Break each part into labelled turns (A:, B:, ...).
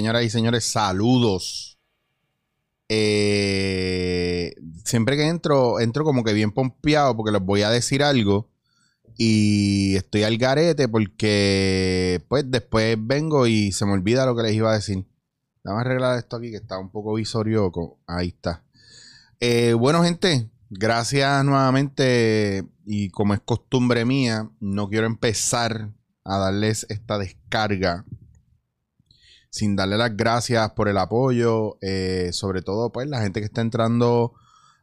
A: señoras y señores, saludos. Eh, siempre que entro, entro como que bien pompeado porque les voy a decir algo. Y estoy al garete porque pues después vengo y se me olvida lo que les iba a decir. Vamos a arreglar esto aquí que está un poco visorioco. Ahí está. Eh, bueno, gente, gracias nuevamente. Y como es costumbre mía, no quiero empezar a darles esta descarga sin darle las gracias por el apoyo, eh, sobre todo pues la gente que está entrando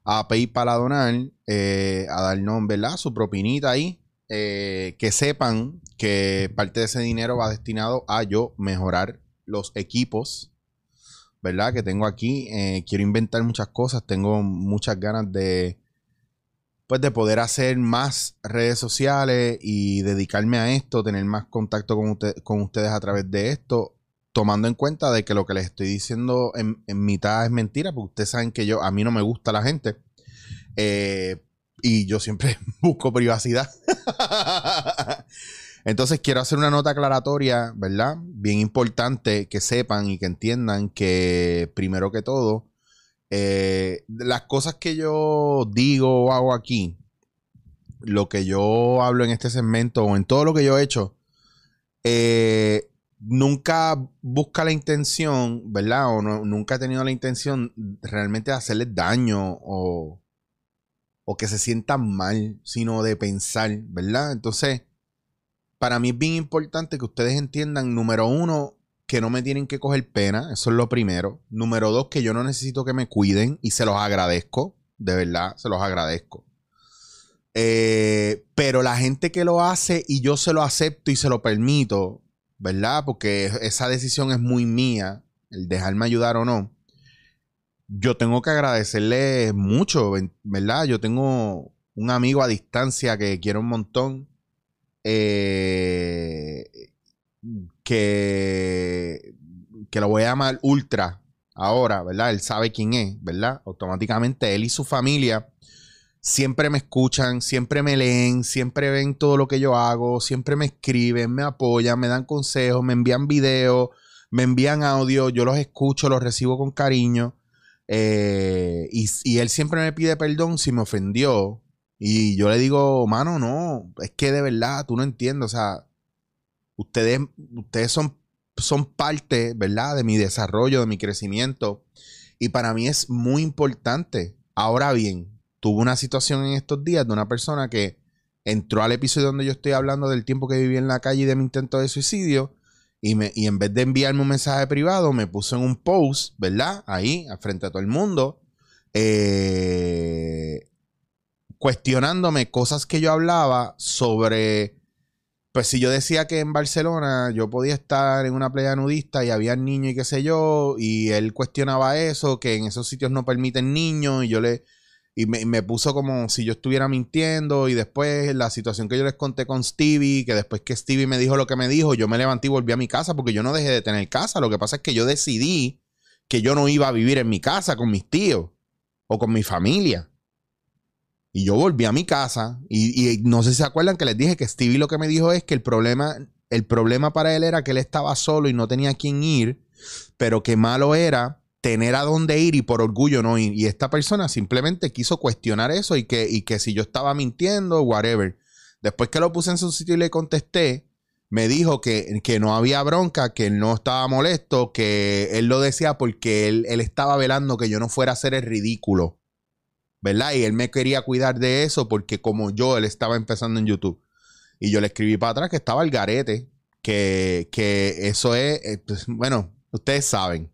A: a PayPal a donar, eh, a darnos, ¿verdad? Su propinita ahí, eh, que sepan que parte de ese dinero va destinado a yo mejorar los equipos, ¿verdad? Que tengo aquí. quiero inventar muchas cosas, tengo muchas ganas de, pues de poder hacer más redes sociales y dedicarme a esto, tener más contacto con, con ustedes a través de esto tomando en cuenta de que lo que les estoy diciendo en, mitad es mentira, porque ustedes saben que yo, a mí no me gusta la gente. Eh, y yo siempre busco privacidad. Entonces quiero hacer una nota aclaratoria, ¿verdad? Bien importante que sepan y que entiendan que primero que todo, eh, las cosas que yo digo o hago aquí, lo que yo hablo en este segmento o en todo lo que yo he hecho, eh, nunca busca la intención, ¿verdad? O nunca ha tenido la intención realmente de hacerles daño o, o que se sientan mal, sino de pensar, ¿verdad? Entonces, para mí es bien importante que ustedes entiendan, número uno, que no me tienen que coger pena, eso es lo primero. Número dos, que yo no necesito que me cuiden y se los agradezco, de verdad, se los agradezco. Eh, pero la gente que lo hace y yo se lo acepto y se lo permito, ¿verdad? Porque esa decisión es muy mía, el dejarme ayudar o no. Yo tengo que agradecerle mucho, ¿verdad? Yo tengo un amigo a distancia que quiero un montón. Eh, que, que lo voy a llamar Ultra ahora, ¿verdad? Él sabe quién es, ¿verdad? Automáticamente él y su familia siempre me escuchan, siempre me leen, siempre ven todo lo que yo hago, siempre me escriben, me apoyan, me dan consejos, me envían videos, me envían audio, yo los escucho, los recibo con cariño. Eh, y, él siempre me pide perdón si me ofendió. Y yo le digo, mano, no, es que de verdad tú no entiendes. O sea, ustedes, ustedes son, son parte, ¿verdad? De mi desarrollo, de mi crecimiento. Y para mí es muy importante. Ahora bien, tuve una situación en estos días de una persona que entró al episodio donde yo estoy hablando del tiempo que viví en la calle y de mi intento de suicidio. Y, me, y en vez de enviarme un mensaje privado, me puso en un post, ¿verdad? Ahí, frente a todo el mundo, eh, cuestionándome cosas que yo hablaba sobre, pues si yo decía que en Barcelona yo podía estar en una playa nudista y había niños y qué sé yo, y él cuestionaba eso, que en esos sitios no permiten niños, y yo le, y me, puso como si yo estuviera mintiendo y después la situación que yo les conté con Stevie, que después que Stevie me dijo lo que me dijo, yo me levanté y volví a mi casa porque yo no dejé de tener casa. Lo que pasa es que yo decidí que yo no iba a vivir en mi casa con mis tíos o con mi familia. Y yo volví a mi casa y, no sé si se acuerdan que les dije que Stevie lo que me dijo es que el problema, el problema para él era que él estaba solo y no tenía a quién ir, pero que malo era tener a dónde ir y por orgullo no ir. Y esta persona simplemente quiso cuestionar eso y que, y que si yo estaba mintiendo, whatever. Después que lo puse en su sitio y le contesté, me dijo que, que no había bronca, que él no estaba molesto, que él lo decía porque él, él estaba velando que yo no fuera a hacer el ridículo. ¿Verdad? Y él me quería cuidar de eso porque como yo, él estaba empezando en YouTube. Y yo le escribí para atrás que estaba el garete, que, que eso es, eh, pues, bueno, ustedes saben.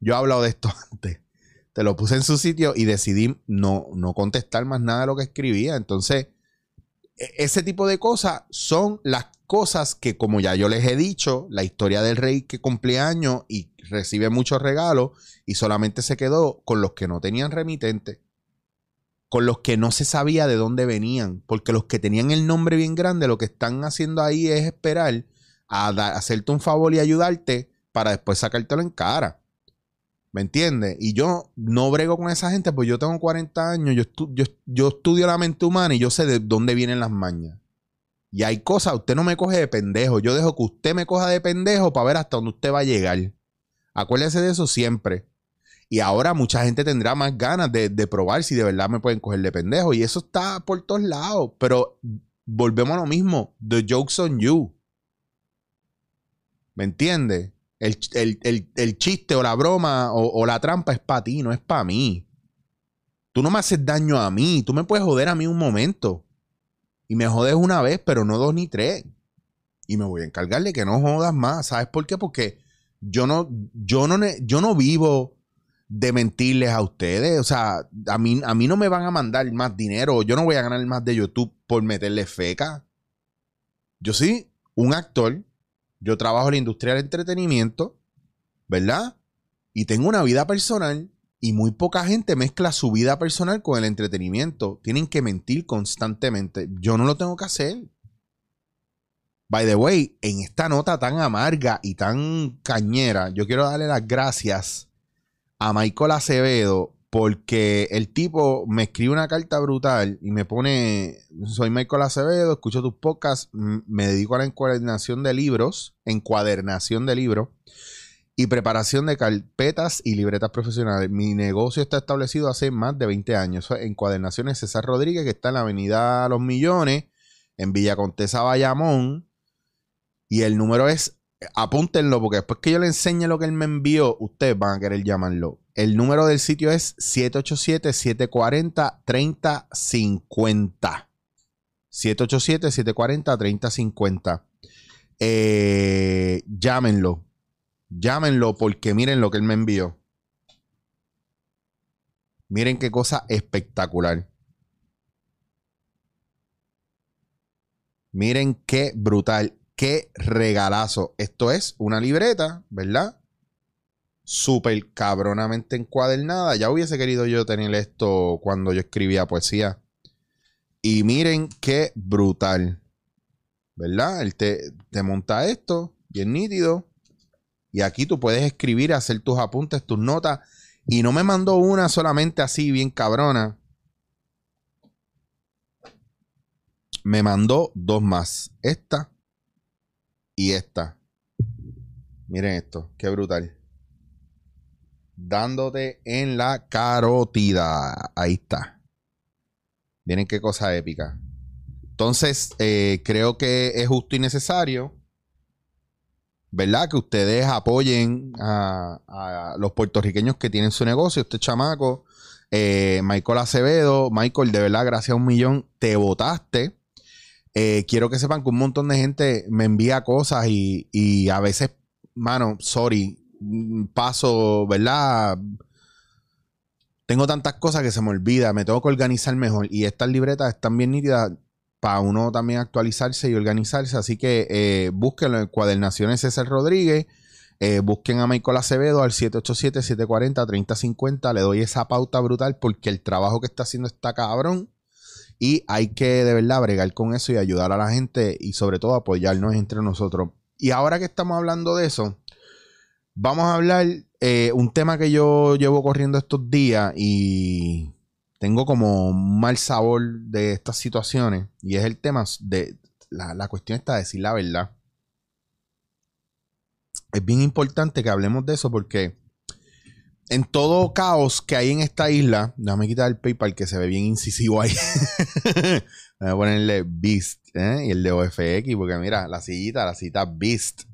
A: Yo he hablado de esto antes. Te lo puse en su sitio y decidí no, no contestar más nada de lo que escribía. Entonces, e, ese tipo de cosas son las cosas que, como ya yo les he dicho, la historia del rey que cumple años y recibe muchos regalos y solamente se quedó con los que no tenían remitente, con los que no se sabía de dónde venían, porque los que tenían el nombre bien grande, lo que están haciendo ahí es esperar a hacerte un favor y ayudarte para después sacártelo en cara. ¿Me entiendes? Y yo no brego con esa gente, pues yo tengo 40 años, yo, yo, estudio la mente humana y yo sé de dónde vienen las mañas. Y hay cosas, usted no me coge de pendejo, yo dejo que usted me coja de pendejo para ver hasta dónde usted va a llegar. Acuérdese de eso siempre. Y ahora mucha gente tendrá más ganas de, de probar si de verdad me pueden coger de pendejo. Y eso está por todos lados. Pero volvemos a lo mismo. The joke's on you. ¿Me entiendes? El, chiste o la broma o, la trampa es para ti, no es para mí. Tú no me haces daño a mí. Tú me puedes joder a mí un momento. Y me jodes una vez, pero no dos ni tres. Y me voy a encargar de que no jodas más. ¿Sabes por qué? Porque yo no, yo no, yo no vivo de mentirles a ustedes. O sea, a mí, a mí no me van a mandar más dinero. Yo no voy a ganar más de YouTube por meterle feca. Yo sí, un actor yo trabajo en la industria del entretenimiento, ¿verdad? Y tengo una vida personal y muy poca gente mezcla su vida personal con el entretenimiento. Tienen que mentir constantemente. Yo no lo tengo que hacer. By the way, en esta nota tan amarga y tan cañera, yo quiero darle las gracias a Michael Acevedo porque el tipo me escribe una carta brutal y me pone, soy Michael Acevedo, escucho tus podcasts, me dedico a la encuadernación de libros, encuadernación de libros y preparación de carpetas y libretas profesionales. Mi negocio está establecido hace más de 20 años. Encuadernaciones César Rodríguez, que está en la avenida Los Millones, en Villa Contesa Bayamón. Y el número es, apúntenlo, porque después que yo le enseñe lo que él me envió, ustedes van a querer llamarlo. El número del sitio es 787-740-3050. 787-740-3050. Eh, llámenlo. Llámenlo porque miren lo que él me envió. Miren qué cosa espectacular. Miren qué brutal, qué regalazo. Esto es una libreta, ¿verdad? Súper cabronamente encuadernada. Ya hubiese querido yo tener esto cuando yo escribía poesía. Y miren qué brutal. ¿Verdad? Él te, te monta esto, bien nítido. Y aquí tú puedes escribir, hacer tus apuntes, tus notas. Y no me mandó una solamente así, bien cabrona. Me mandó dos más. Esta y esta. Miren esto, qué brutal dándote en la carótida. Ahí está. Miren qué cosa épica. Entonces, eh, creo que es justo y necesario, ¿verdad? Que ustedes apoyen a, los puertorriqueños que tienen su negocio, este chamaco, eh, Michael Acevedo. Michael, de verdad, gracias a un millón, te votaste. Eh, quiero que sepan que un montón de gente me envía cosas y, y a veces, mano, sorry, paso, ¿verdad? Tengo tantas cosas que se me olvida, me tengo que organizar mejor. Y estas libretas están bien nítidas para uno también actualizarse y organizarse. Así que eh, búsquenlo en Cuadernaciones César Rodríguez. Eh, busquen a Michael Acevedo al 787-740-3050. Le doy esa pauta brutal porque el trabajo que está haciendo está cabrón. Y hay que de verdad bregar con eso y ayudar a la gente y sobre todo apoyarnos entre nosotros. Y ahora que estamos hablando de eso, Vamos a hablar eh, un tema que yo llevo corriendo estos días y tengo como un mal sabor de estas situaciones y es el tema de la, cuestión está de decir la verdad. Es bien importante que hablemos de eso porque en todo caos que hay en esta isla, déjame quitar el PayPal que se ve bien incisivo ahí. Voy a ponerle Beast ¿eh? y el de OFX porque mira, la sillita, la cita Beast.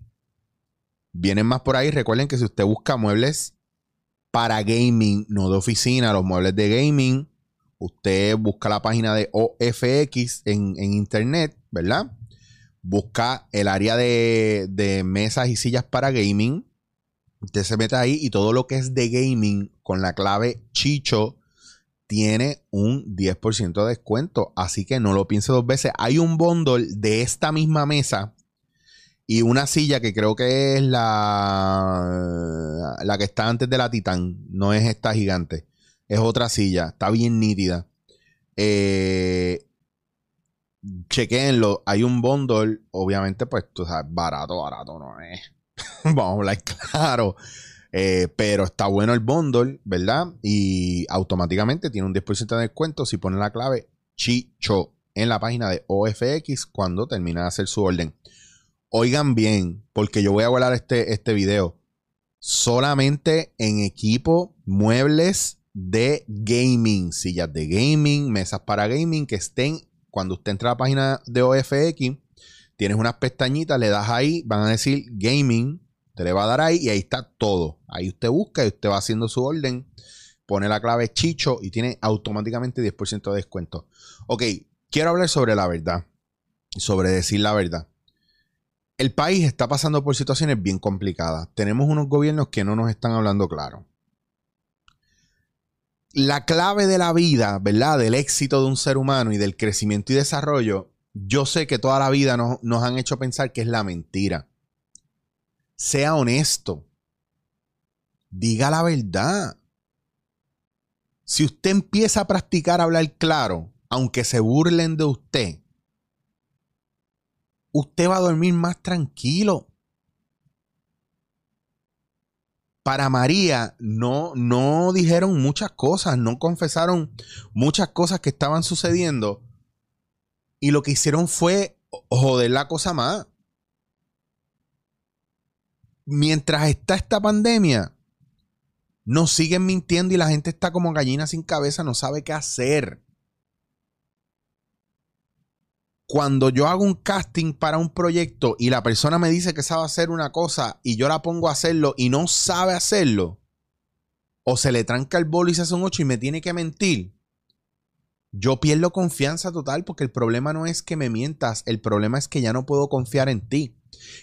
A: Vienen más por ahí. Recuerden que si usted busca muebles para gaming, no de oficina, los muebles de gaming, usted busca la página de OFX en, internet, ¿verdad? Busca el área de, de mesas y sillas para gaming. Usted se mete ahí y todo lo que es de gaming con la clave Chicho tiene un 10% de descuento. Así que no lo piense dos veces. Hay un bundle de esta misma mesa y una silla que creo que es la, la que está antes de la Titan. No es esta gigante. Es otra silla. Está bien nítida. Eh. Hay un bundle. Obviamente, pues, tú sabes, barato, barato no es. Vamos a hablar claro. Eh, pero está bueno el bundle, ¿verdad? Y automáticamente tiene un 10% de descuento si pone la clave Chicho en la página de OFX cuando termina de hacer su orden. Oigan bien, porque yo voy a guardar este, este video. solamente en equipo, muebles de gaming, sillas de gaming, mesas para gaming que estén, cuando usted entra a la página de OFX, tienes unas pestañitas, le das ahí, van a decir gaming, te le va a dar ahí y ahí está todo. Ahí usted busca y usted va haciendo su orden, pone la clave Chicho y tiene automáticamente 10% de descuento. Ok, quiero hablar sobre la verdad, sobre decir la verdad. El país está pasando por situaciones bien complicadas. Tenemos unos gobiernos que no nos están hablando claro. La clave de la vida, ¿verdad? Del éxito de un ser humano y del crecimiento y desarrollo, yo sé que toda la vida nos, nos han hecho pensar que es la mentira. Sea honesto. Diga la verdad. Si usted empieza a practicar hablar claro, aunque se burlen de usted, usted va a dormir más tranquilo. Para María no, no dijeron muchas cosas, no confesaron muchas cosas que estaban sucediendo. Y lo que hicieron fue joder la cosa más. Mientras está esta pandemia, nos siguen mintiendo y la gente está como gallina sin cabeza, no sabe qué hacer cuando yo hago un casting para un proyecto y la persona me dice que sabe hacer una cosa y yo la pongo a hacerlo y no sabe hacerlo, o se le tranca el bolo y se hace un 8 y me tiene que mentir, yo pierdo confianza total porque el problema no es que me mientas, el problema es que ya no puedo confiar en ti.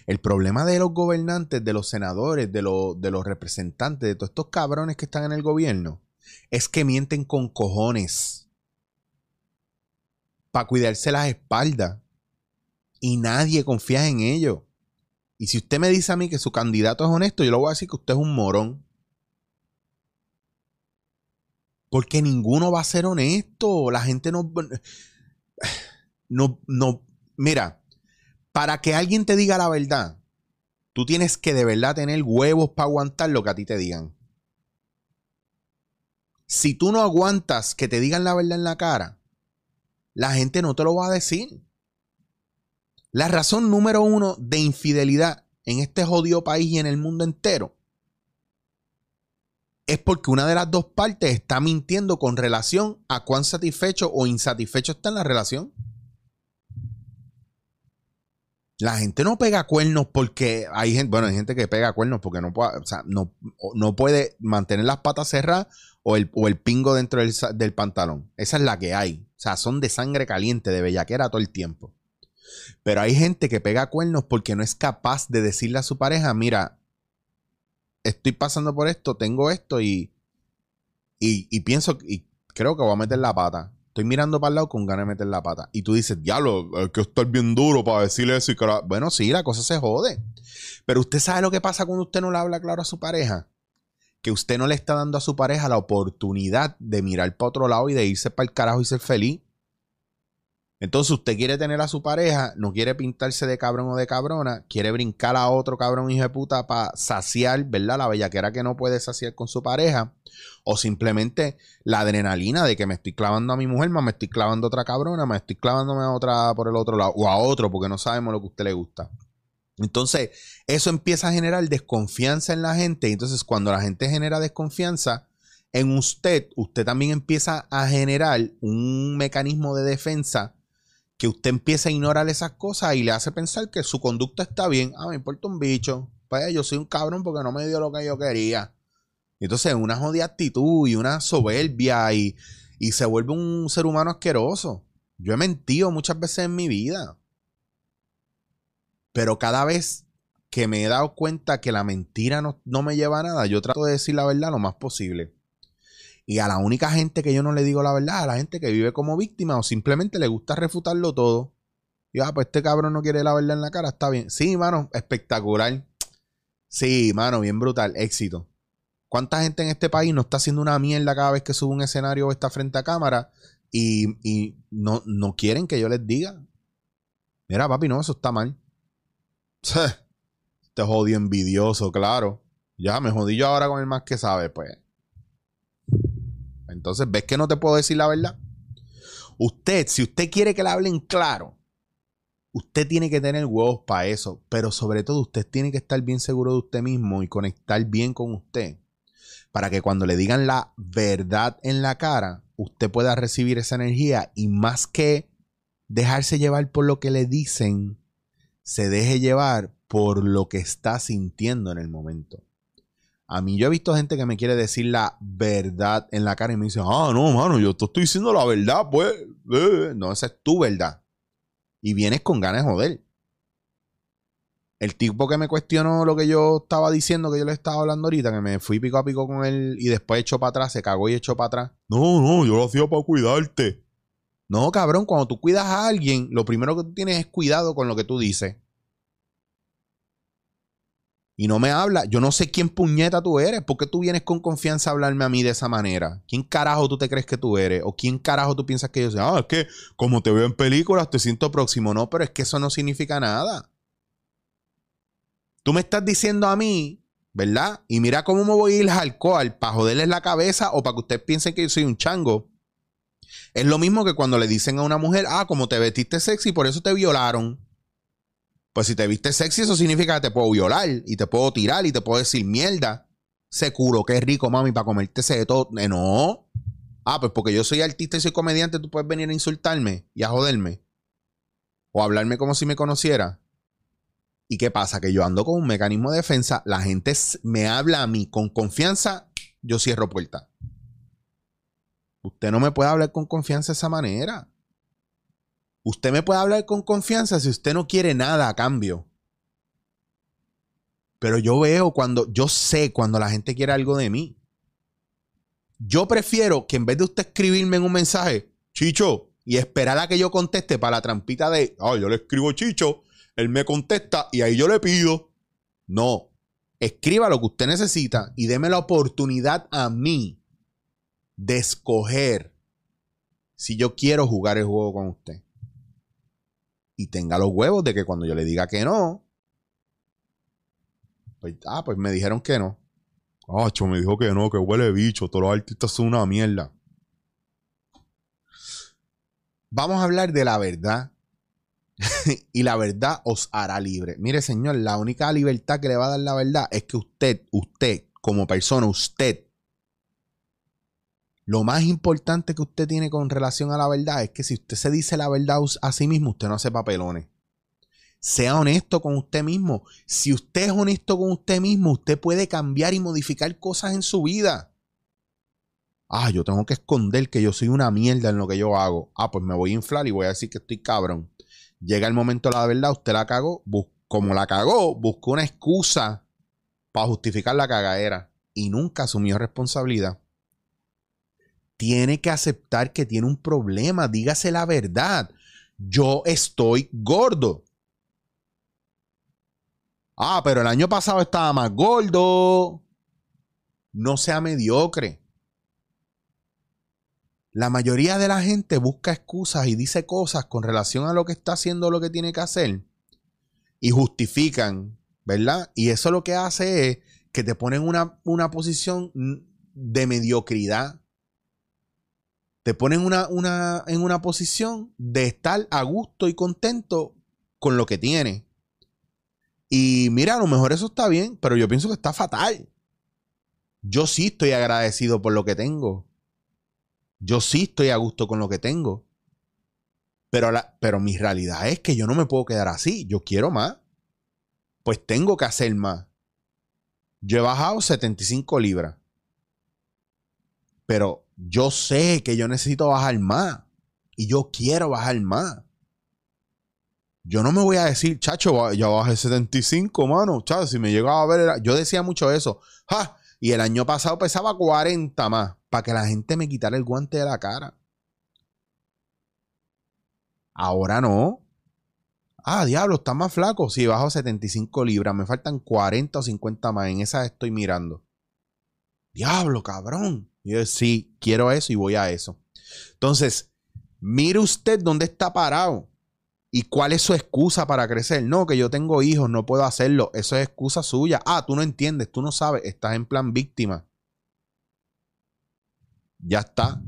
A: El problema de los gobernantes, de los senadores, de, de los representantes, de todos estos cabrones que están en el gobierno, es que mienten con cojones para cuidarse las espaldas. Y nadie confía en ello. Y si usted me dice a mí que su candidato es honesto, yo le voy a decir que usted es un morón. Porque ninguno va a ser honesto. La gente no. No, no. Mira, para que alguien te diga la verdad, tú tienes que de verdad tener huevos para aguantar lo que a ti te digan. Si tú no aguantas que te digan la verdad en la cara, la gente no te lo va a decir. La razón número uno de infidelidad en este jodido país y en el mundo entero es porque una de las dos partes está mintiendo con relación a cuán satisfecho o insatisfecho está en la relación. La gente no pega cuernos porque hay gente, bueno, hay gente que pega cuernos porque no puede, no, no puede mantener las patas cerradas o el, pingo dentro del, del, pantalón. Esa es la que hay. Sea, son de sangre caliente, de bellaquera todo el tiempo. Pero hay gente que pega cuernos porque no es capaz de decirle a su pareja, mira, estoy pasando por esto, tengo esto y, y, pienso y creo que voy a meter la pata. Estoy mirando para el lado con ganas de meter la pata. Y tú dices, diablo, hay que estar bien duro para decirle eso. Y Bueno, sí, la cosa se jode. Pero usted sabe lo que pasa cuando usted no le habla claro a su pareja que usted no le está dando a su pareja la oportunidad de mirar para otro lado y de irse para el carajo y ser feliz. Entonces usted quiere tener a su pareja, no quiere pintarse de cabrón o de cabrona, quiere brincar a otro cabrón hijo de puta para saciar, ¿verdad? La bellaquera que no puede saciar con su pareja. O simplemente la adrenalina de que me estoy clavando a mi mujer, me estoy clavando a otra cabrona, me estoy clavándome a otra por el otro lado. O a otro porque no sabemos lo que usted le gusta. Entonces, eso empieza a generar desconfianza en la gente. Entonces, cuando la gente genera desconfianza en usted, usted también empieza a generar un mecanismo de defensa que usted empieza a ignorar esas cosas y le hace pensar que su conducta está bien. Ah, me importa un bicho. Pues yo soy un cabrón porque no me dio lo que yo quería. Entonces, una jodida actitud y una soberbia y, y se vuelve un ser humano asqueroso. Yo he mentido muchas veces en mi vida. Pero cada vez que me he dado cuenta que la mentira no, me lleva a nada, yo trato de decir la verdad lo más posible. Y a la única gente que yo no le digo la verdad, a la gente que vive como víctima o simplemente le gusta refutarlo todo. Y ah, pues este cabrón no quiere la verdad en la cara, está bien. Sí, mano, espectacular. Sí, mano, bien brutal, éxito. ¿Cuánta gente en este país no está haciendo una mierda cada vez que sube un escenario o está frente a cámara y, no, no quieren que yo les diga? Mira, papi, no, eso está mal. Te jodí envidioso, claro. Ya me jodí yo ahora con el más que sabe, pues. Entonces, ¿ves que no te puedo decir la verdad? Usted, si usted quiere que le hablen claro, Usted tiene que tener huevos para eso, pero sobre todo usted tiene que estar bien seguro de usted mismo y conectar bien con usted para que cuando le digan la verdad en la cara, usted pueda recibir esa energía y más que dejarse llevar por lo que le dicen, se deje llevar por lo que está sintiendo en el momento. A mí yo he visto gente que me quiere decir la verdad en la cara y me dice, ah, no, mano, yo te estoy diciendo la verdad, pues. Eh". No, esa es tu verdad. Y vienes con ganas de joder. El tipo que me cuestionó lo que yo estaba diciendo, que yo le estaba hablando ahorita, que me fui pico a pico con él y después echó para atrás, se cagó y echó para atrás. No, no, yo lo hacía para cuidarte. No, cabrón, cuando tú cuidas a alguien, lo primero que tú tienes es cuidado con lo que tú dices. Y no me habla. Yo no sé quién puñeta tú eres. ¿Por qué tú vienes con confianza a hablarme a mí de esa manera? ¿Quién carajo tú te crees que tú eres? ¿O quién carajo tú piensas que yo soy? Ah, es que como te veo en películas te siento próximo. No, pero es que eso no significa nada. Tú me estás diciendo a mí, ¿verdad? Y mira cómo me voy a ir al alcohol para joderles la cabeza o para que ustedes piensen que yo soy un chango. Es lo mismo que cuando le dicen a una mujer, ah, como te vestiste sexy, por eso te violaron. Pues si te viste sexy, eso significa que te puedo violar y te puedo tirar y te puedo decir mierda. Se culo, qué rico, mami, para comerte ese de todo. Eh, no. Ah, pues porque yo soy artista y soy comediante, tú puedes venir a insultarme y a joderme. O hablarme como si me conociera. ¿Y qué pasa? Que yo ando con un mecanismo de defensa, la gente me habla a mí con confianza, yo cierro puerta. Usted no me puede hablar con confianza de esa manera. Usted me puede hablar con confianza si usted no quiere nada a cambio. Pero yo veo cuando, yo sé cuando la gente quiere algo de mí. Yo prefiero que en vez de usted escribirme en un mensaje, Chicho, y esperar a que yo conteste para la trampita de, oh, yo le escribo Chicho, él me contesta y ahí yo le pido. No, escriba lo que usted necesita y deme la oportunidad a mí de escoger si yo quiero jugar el juego con usted. Y tenga los huevos de que cuando yo le diga que no, pues, ah, pues me dijeron que no. Ah, me dijo que no, que huele bicho, todos los artistas son una mierda. Vamos a hablar de la verdad y la verdad os hará libre. Mire, señor, la única libertad que le va a dar la verdad es que usted, usted, como persona, usted, lo más importante que usted tiene con relación a la verdad es que si usted se dice la verdad a sí mismo, usted no hace papelones. Sea honesto con usted mismo. Si usted es honesto con usted mismo, usted puede cambiar y modificar cosas en su vida. Ah, yo tengo que esconder que yo soy una mierda en lo que yo hago. Ah, pues me voy a inflar y voy a decir que estoy cabrón. Llega el momento de la verdad, usted la cagó, como la cagó, buscó una excusa para justificar la cagadera y nunca asumió responsabilidad. Tiene que aceptar que tiene un problema, dígase la verdad. Yo estoy gordo. Ah, pero el año pasado estaba más gordo. No sea mediocre. La mayoría de la gente busca excusas y dice cosas con relación a lo que está haciendo, lo que tiene que hacer, y justifican, ¿verdad? Y eso lo que hace es que te ponen una, una posición de mediocridad. Te ponen una, en una posición de estar a gusto y contento con lo que tiene. Y mira, a lo mejor eso está bien, pero yo pienso que está fatal. Yo sí estoy agradecido por lo que tengo. Yo sí estoy a gusto con lo que tengo. Pero, la, pero mi realidad es que yo no me puedo quedar así. Yo quiero más. Pues tengo que hacer más. Yo he bajado 75 libras. Pero yo sé que yo necesito bajar más. Y yo quiero bajar más. Yo no me voy a decir, chacho, ya bajé 75, mano. Chacho, si me llegaba a ver, yo decía mucho eso. ¡Ja! Y el año pasado pesaba 40 más para que la gente me quitara el guante de la cara. Ahora no. Ah, diablo, está más flaco. Sí, bajo 75 libras. Me faltan 40 o 50 más. En esa estoy mirando. Diablo, cabrón. Y yo, sí, quiero eso y voy a eso. Entonces, mire usted dónde está parado. ¿Y cuál es su excusa para crecer? No, que yo tengo hijos, no puedo hacerlo. Eso es excusa suya. Ah, tú no entiendes, tú no sabes, estás en plan víctima. Ya está.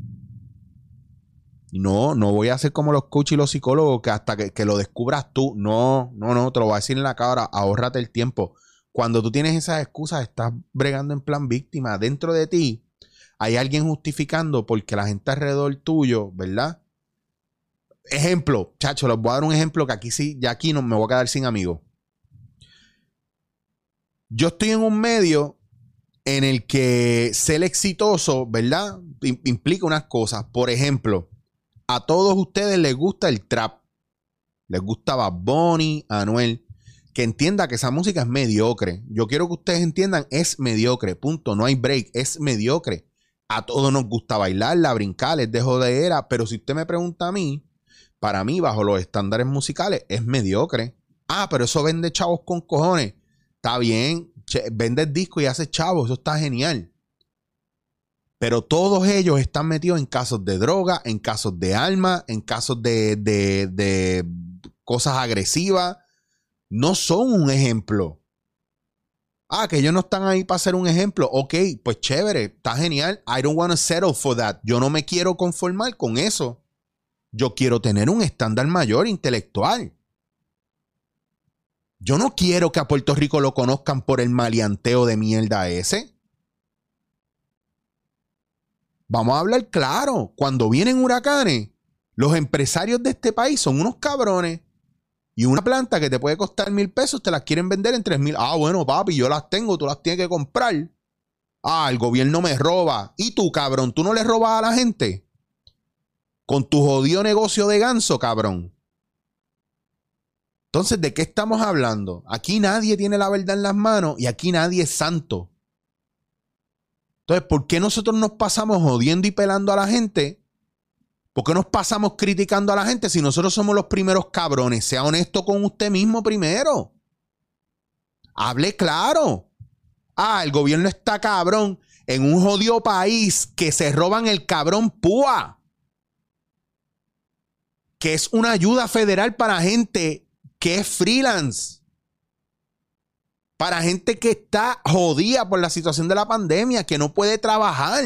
A: No, no voy a hacer como los coaches y los psicólogos que hasta que, que, lo descubras tú. No, no, no, te lo voy a decir en la cara. Ahórrate el tiempo. Cuando tú tienes esas excusas, estás bregando en plan víctima. Dentro de ti hay alguien justificando porque la gente alrededor tuyo, ¿verdad? Ejemplo, chacho, les voy a dar un ejemplo que aquí sí, ya aquí no me voy a quedar sin amigos. Yo estoy en un medio en el que ser exitoso, ¿verdad? Implica unas cosas. Por ejemplo, a todos ustedes les gusta el trap. Les gustaba Bonnie, Anuel. Que entienda que esa música es mediocre. Yo quiero que ustedes entiendan, es mediocre. Punto. No hay break. Es mediocre. A todos nos gusta bailarla, brincar, es de jodera. Pero si usted me pregunta a mí, para mí, bajo los estándares musicales, es mediocre. Ah, pero eso vende chavos con cojones. Está bien, vende disco y hace chavos, eso está genial. Pero todos ellos están metidos en casos de droga, en casos de alma, en casos de, de, de cosas agresivas. No son un ejemplo. Ah, que ellos no están ahí para ser un ejemplo. Ok, pues chévere, está genial. I don't want to settle for that. Yo no me quiero conformar con eso. Yo quiero tener un estándar mayor intelectual. Yo no quiero que a Puerto Rico lo conozcan por el maleanteo de mierda ese. Vamos a hablar claro. Cuando vienen huracanes, los empresarios de este país son unos cabrones. Y una planta que te puede costar mil pesos, te las quieren vender en tres mil. Ah, bueno, papi, yo las tengo, tú las tienes que comprar. Ah, el gobierno me roba. ¿Y tú, cabrón? ¿Tú no le robas a la gente? con tu jodido negocio de ganso, cabrón. Entonces, ¿de qué estamos hablando? Aquí nadie tiene la verdad en las manos y aquí nadie es santo. Entonces, ¿por qué nosotros nos pasamos jodiendo y pelando a la gente? ¿Por qué nos pasamos criticando a la gente si nosotros somos los primeros cabrones? Sea honesto con usted mismo primero. Hable claro. Ah, el gobierno está cabrón en un jodido país que se roban el cabrón púa que es una ayuda federal para gente que es freelance. Para gente que está jodida por la situación de la pandemia, que no puede trabajar.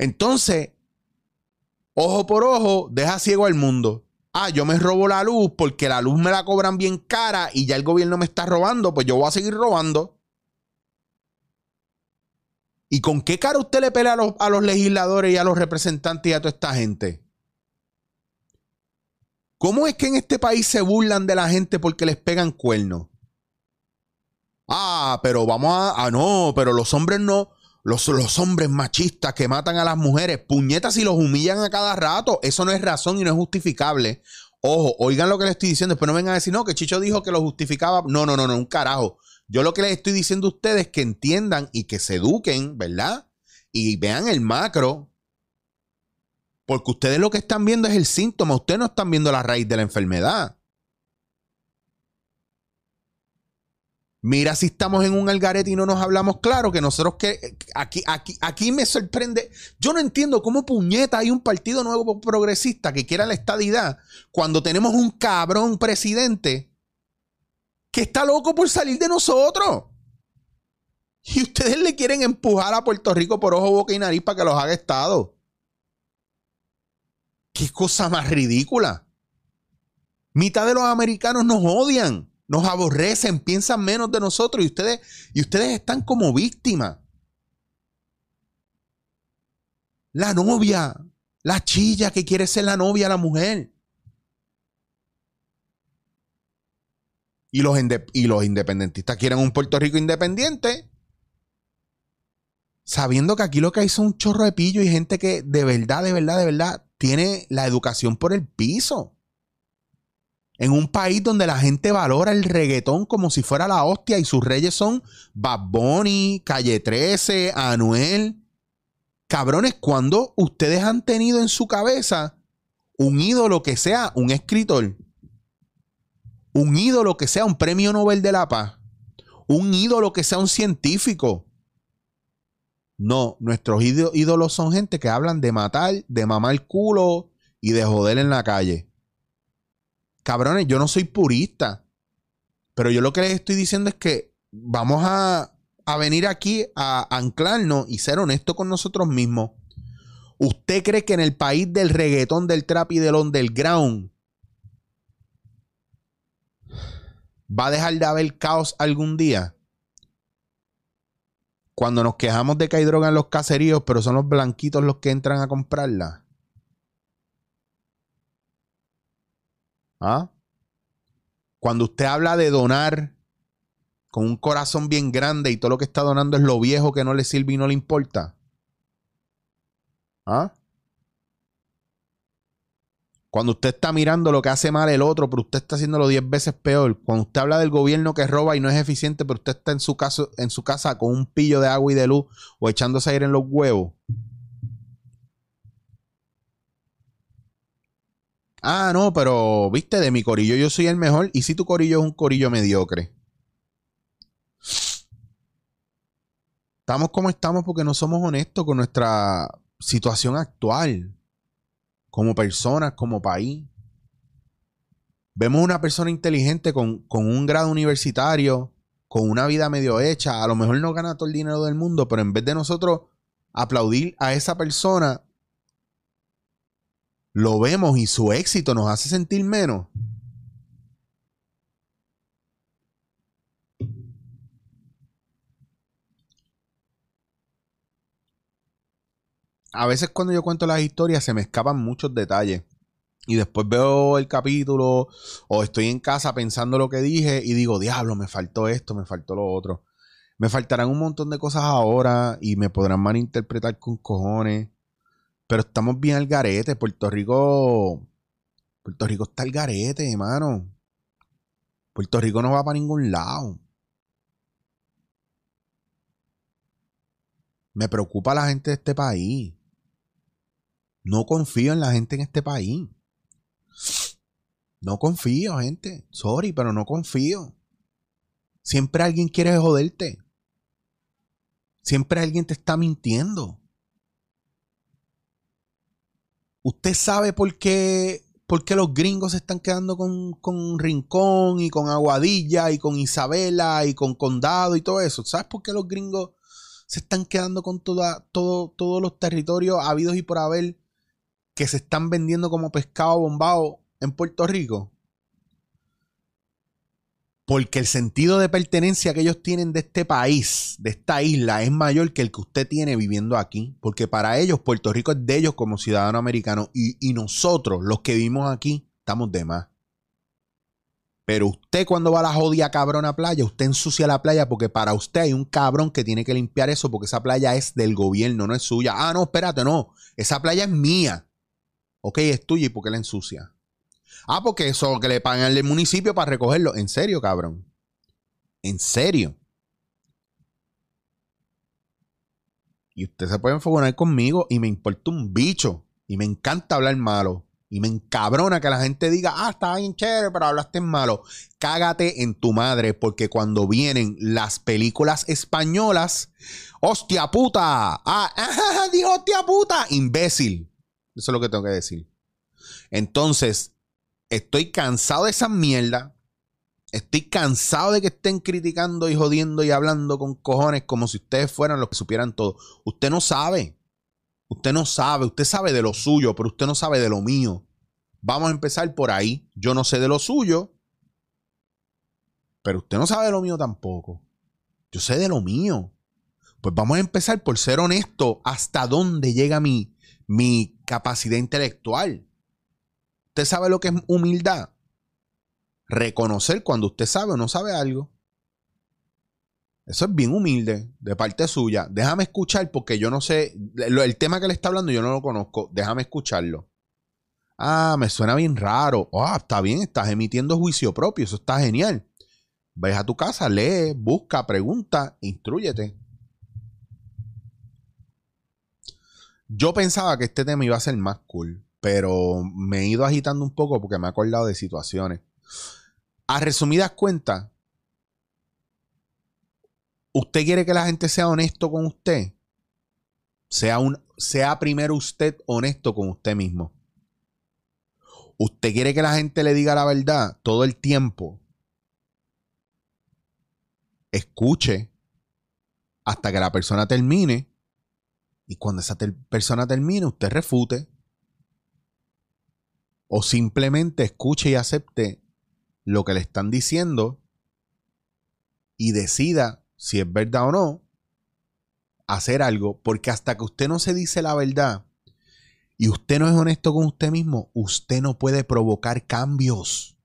A: Entonces, ojo por ojo, deja ciego al mundo. Ah, yo me robo la luz porque la luz me la cobran bien cara y ya el gobierno me está robando, pues yo voy a seguir robando. ¿Y con qué cara usted le pelea a los, legisladores y a los representantes y a toda esta gente? ¿Cómo es que en este país se burlan de la gente porque les pegan cuernos? Ah, pero vamos a. Ah, no, pero los hombres no. Los, los, hombres machistas que matan a las mujeres, puñetas y los humillan a cada rato. Eso no es razón y no es justificable. Ojo, oigan lo que les estoy diciendo. Después no vengan a decir, no, que Chicho dijo que lo justificaba. No, no, no, no, un carajo. Yo lo que les estoy diciendo a ustedes es que entiendan y que se eduquen, ¿verdad? Y vean el macro. Porque ustedes lo que están viendo es el síntoma, ustedes no están viendo la raíz de la enfermedad. Mira si estamos en un algarete y no nos hablamos claro, que nosotros que aquí, aquí, aquí me sorprende. Yo no entiendo cómo puñeta hay un partido nuevo progresista que quiera la estadidad cuando tenemos un cabrón presidente que está loco por salir de nosotros. Y ustedes le quieren empujar a Puerto Rico por ojo, boca y nariz para que los haga Estado. Qué cosa más ridícula. Mitad de los americanos nos odian, nos aborrecen, piensan menos de nosotros y ustedes, y ustedes están como víctimas. La novia, la chilla que quiere ser la novia, la mujer. y los, y los independentistas quieren un Puerto Rico independiente, sabiendo que aquí lo que hay son un chorro de pillo y gente que de verdad, de verdad, de verdad tiene la educación por el piso. En un país donde la gente valora el reggaetón como si fuera la hostia y sus reyes son Bad Bunny, Calle 13, Anuel. Cabrones, cuando ustedes han tenido en su cabeza un ídolo que sea un escritor un ídolo que sea un premio Nobel de la Paz, un ídolo que sea un científico. No, nuestros ídolos son gente que hablan de matar, de mamar culo y de joder en la calle. Cabrones, yo no soy purista, pero yo lo que les estoy diciendo es que vamos a a venir aquí a anclarnos y ser honestos con nosotros mismos. ¿Usted cree que en el país del reggaetón, del trap y del underground va a dejar de haber caos algún día? Cuando nos quejamos de que hay droga en los caseríos, pero son los blanquitos los que entran a comprarla. ¿Ah? Cuando usted habla de donar con un corazón bien grande y todo lo que está donando es lo viejo que no le sirve y no le importa. ¿Ah? Cuando usted está mirando lo que hace mal el otro, pero usted está haciéndolo 10 veces peor. Cuando usted habla del gobierno que roba y no es eficiente, pero usted está en su, en su casa con un pillo de agua y de luz o echándose aire en los huevos. Ah, no, pero viste, de mi corillo yo soy el mejor. ¿Y si tu corillo es un corillo mediocre? Estamos como estamos porque no somos honestos con nuestra situación actual. Como personas, como país. Vemos una persona inteligente con, con un grado universitario, con una vida medio hecha. A lo mejor no gana todo el dinero del mundo, pero en vez de nosotros aplaudir a esa persona, lo vemos y su éxito nos hace sentir menos. A veces cuando yo cuento las historias se me escapan muchos detalles. Y después veo el capítulo o estoy en casa pensando lo que dije y digo, diablo, me faltó esto, me faltó lo otro. Me faltarán un montón de cosas ahora y me podrán malinterpretar con cojones. Pero estamos bien al garete. Puerto Rico. Puerto Rico está al garete, hermano. Puerto Rico no va para ningún lado. Me preocupa la gente de este país. No confío en la gente en este país. No confío, gente. Sorry, pero no confío. Siempre alguien quiere joderte. Siempre alguien te está mintiendo. ¿Usted sabe por qué, por qué los gringos se están quedando con, con, Rincón y con Aguadilla y con Isabela y con Condado y todo eso? ¿Sabes por qué los gringos se están quedando con toda, todo, todos los territorios habidos y por haber que se están vendiendo como pescado bombado en Puerto Rico? Porque el sentido de pertenencia que ellos tienen de este país, de esta isla, es mayor que el que usted tiene viviendo aquí. Porque para ellos Puerto Rico es de ellos como ciudadano americano. Y, nosotros, los que vivimos aquí, estamos de más. Pero usted cuando va a la jodida cabrona playa, usted ensucia la playa porque para usted hay un cabrón que tiene que limpiar eso porque esa playa es del gobierno, no es suya. Ah, no, espérate, no. Esa playa es mía. Ok, es tuya y ¿por qué la ensucia? Ah, porque eso que le pagan al municipio para recogerlo. En serio, cabrón. En serio. Y usted se puede enfocar conmigo y me importa un bicho. Y me encanta hablar malo. Y me encabrona que la gente diga, ah, está bien chévere, pero hablaste malo. Cágate en tu madre, porque cuando vienen las películas españolas, hostia puta, ah, ah dijo hostia puta, imbécil. Eso es lo que tengo que decir. Entonces, Estoy cansado de esa mierda. Estoy cansado de que estén criticando y jodiendo y hablando con cojones como si ustedes fueran los que supieran todo. Usted no sabe. Usted no sabe. Usted sabe de lo suyo, pero usted no sabe de lo mío. Vamos a empezar por ahí. Yo no sé de lo suyo, pero usted no sabe de lo mío tampoco. Yo sé de lo mío. Pues vamos a empezar por ser honesto hasta dónde llega mi, mi capacidad intelectual. ¿Usted sabe lo que es humildad? Reconocer cuando usted sabe o no sabe algo. Eso es bien humilde de parte suya. Déjame escuchar porque yo no sé, el tema que le está hablando yo no lo conozco. Déjame escucharlo. Ah, me suena bien raro. Ah, está bien, estás emitiendo juicio propio. Eso está genial. Ves a tu casa, lee, busca, pregunta, instruyete. Yo pensaba que este tema iba a ser más cool pero me he ido agitando un poco porque me he acordado de situaciones. A resumidas cuentas, ¿usted quiere que la gente sea honesto con usted? Sea, un, sea primero usted honesto con usted mismo. ¿Usted quiere que la gente le diga la verdad todo el tiempo? Escuche, hasta que la persona termine. Y cuando esa persona termine, usted refute. O simplemente escuche y acepte lo que le están diciendo y decida si es verdad o no hacer algo. Porque hasta que usted no se dice la verdad y usted no es honesto con usted mismo, usted no puede provocar cambios.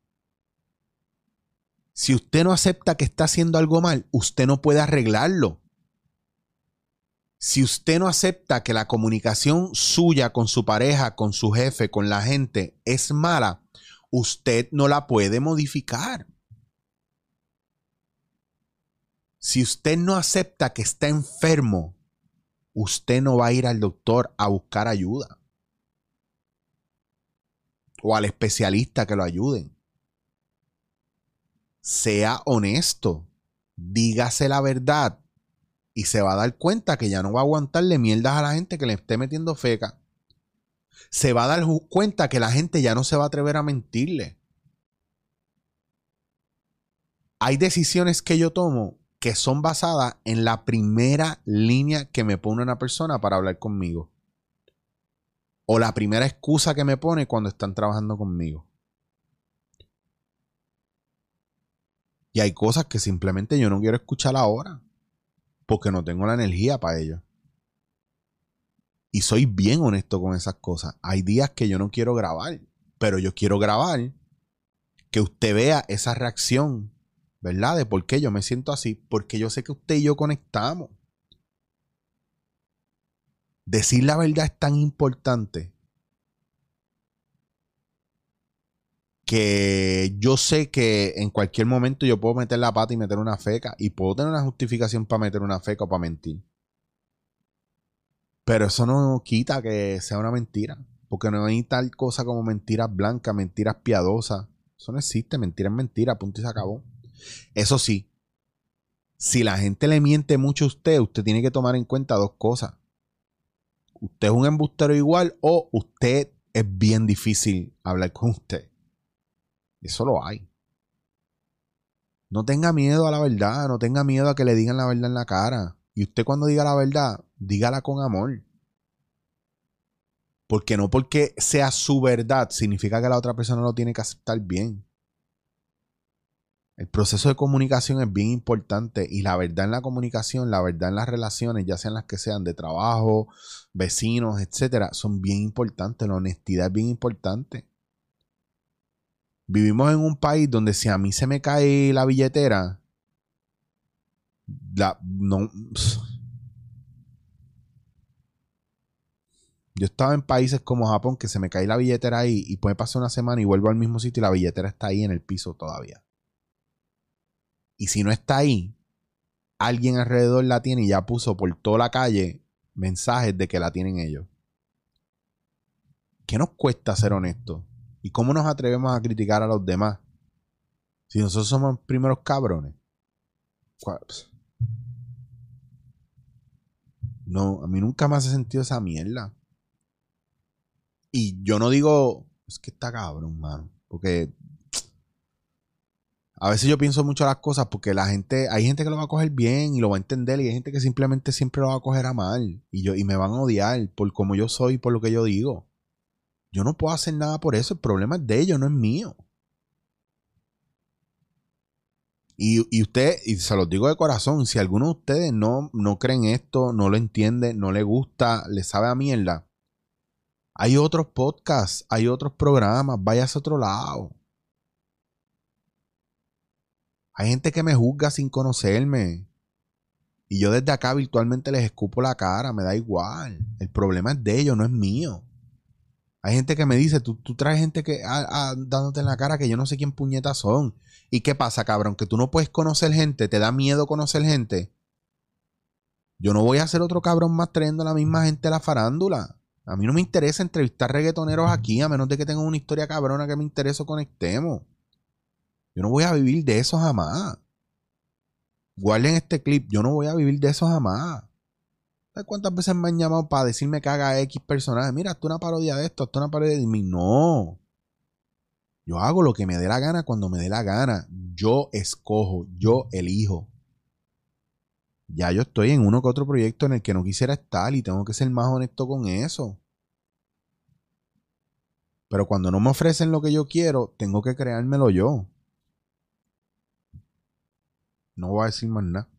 A: Si usted no acepta que está haciendo algo mal, usted no puede arreglarlo. Si usted no acepta que la comunicación suya con su pareja, con su jefe, con la gente es mala, usted no la puede modificar. Si usted no acepta que está enfermo, usted no va a ir al doctor a buscar ayuda. O al especialista que lo ayuden sea honesto, dígase la verdad y se va a dar cuenta que ya no va a aguantarle mierdas a la gente que le esté metiendo feca. Se va a dar cuenta que la gente ya no se va a atrever a mentirle. Hay decisiones que yo tomo que son basadas en la primera línea que me pone una persona para hablar conmigo. O la primera excusa que me pone cuando están trabajando conmigo. Y hay cosas que simplemente yo no quiero escuchar ahora. Porque no tengo la energía para ello. Y soy bien honesto con esas cosas. Hay días que yo no quiero grabar. Pero yo quiero grabar. Que usted vea esa reacción. ¿Verdad? De por qué yo me siento así. Porque yo sé que usted y yo conectamos. Decir la verdad es tan importante que yo sé que en cualquier momento yo puedo meter la pata y meter una feca y puedo tener una justificación para meter una feca o para mentir. Pero eso no quita que sea una mentira. Porque no hay tal cosa como mentiras blancas, mentiras piadosas. Eso no existe. Mentira es mentira. Punto y se acabó. Eso sí. Si la gente le miente mucho a usted, usted tiene que tomar en cuenta dos cosas. Usted es un embustero igual o usted es bien difícil hablar con usted. Eso lo hay. No tenga miedo a la verdad, no tenga miedo a que le digan la verdad en la cara. Y usted cuando diga la verdad, dígala con amor. Porque no porque sea su verdad significa que la otra persona lo tiene que aceptar bien. El proceso de comunicación es bien importante y la verdad en la comunicación, la verdad en las relaciones, ya sean las que sean de trabajo, vecinos, etcétera, son bien importantes. La honestidad es bien importante. Vivimos en un país donde si a mí se me cae la billetera, la, no, yo estaba en países como Japón que se me cae la billetera ahí y puede pasar una semana y vuelvo al mismo sitio y la billetera está ahí en el piso todavía. Y si no está ahí, alguien alrededor la tiene y ya puso por toda la calle mensajes de que la tienen ellos. ¿Qué nos cuesta ser honestos? ¿Y cómo nos atrevemos a criticar a los demás? Si nosotros somos primeros cabrones. No, a mí nunca me hace sentido esa mierda. Y yo no digo, es que está cabrón, man. Porque a veces yo pienso mucho las cosas porque la gente, hay gente que lo va a coger bien y lo va a entender y hay gente que simplemente siempre lo va a coger a mal y yo y me van a odiar por como yo soy, por lo que yo digo. Yo no puedo hacer nada por eso. El problema es de ellos, no es mío. Y, usted, y se los digo de corazón, si alguno de ustedes no, no creen esto, no lo entiende, no le gusta, le sabe a mierda, hay otros podcasts, hay otros programas, váyase a otro lado. Hay gente que me juzga sin conocerme. Y yo desde acá virtualmente les escupo la cara, me da igual. El problema es de ellos, no es mío. Hay gente que me dice, tú, tú traes gente que dándote en la cara que yo no sé quién puñetas son. ¿Y qué pasa, cabrón? Que tú no puedes conocer gente, te da miedo conocer gente. Yo no voy a ser otro cabrón más trayendo a la misma gente a la farándula. A mí no me interesa entrevistar reggaetoneros aquí, a menos de que tengan una historia cabrona que me interese o conectemos. Yo no voy a vivir de eso jamás. Guarden este clip, yo no voy a vivir de eso jamás. ¿Sabes cuántas veces me han llamado para decirme que haga X personaje? Mira, esto una parodia de esto, esto una parodia de mí. No. Yo hago lo que me dé la gana cuando me dé la gana. Yo escojo, yo elijo. Ya yo estoy en uno que otro proyecto en el que no quisiera estar y tengo que ser más honesto con eso. Pero cuando no me ofrecen lo que yo quiero, tengo que creármelo yo. No voy a decir más nada.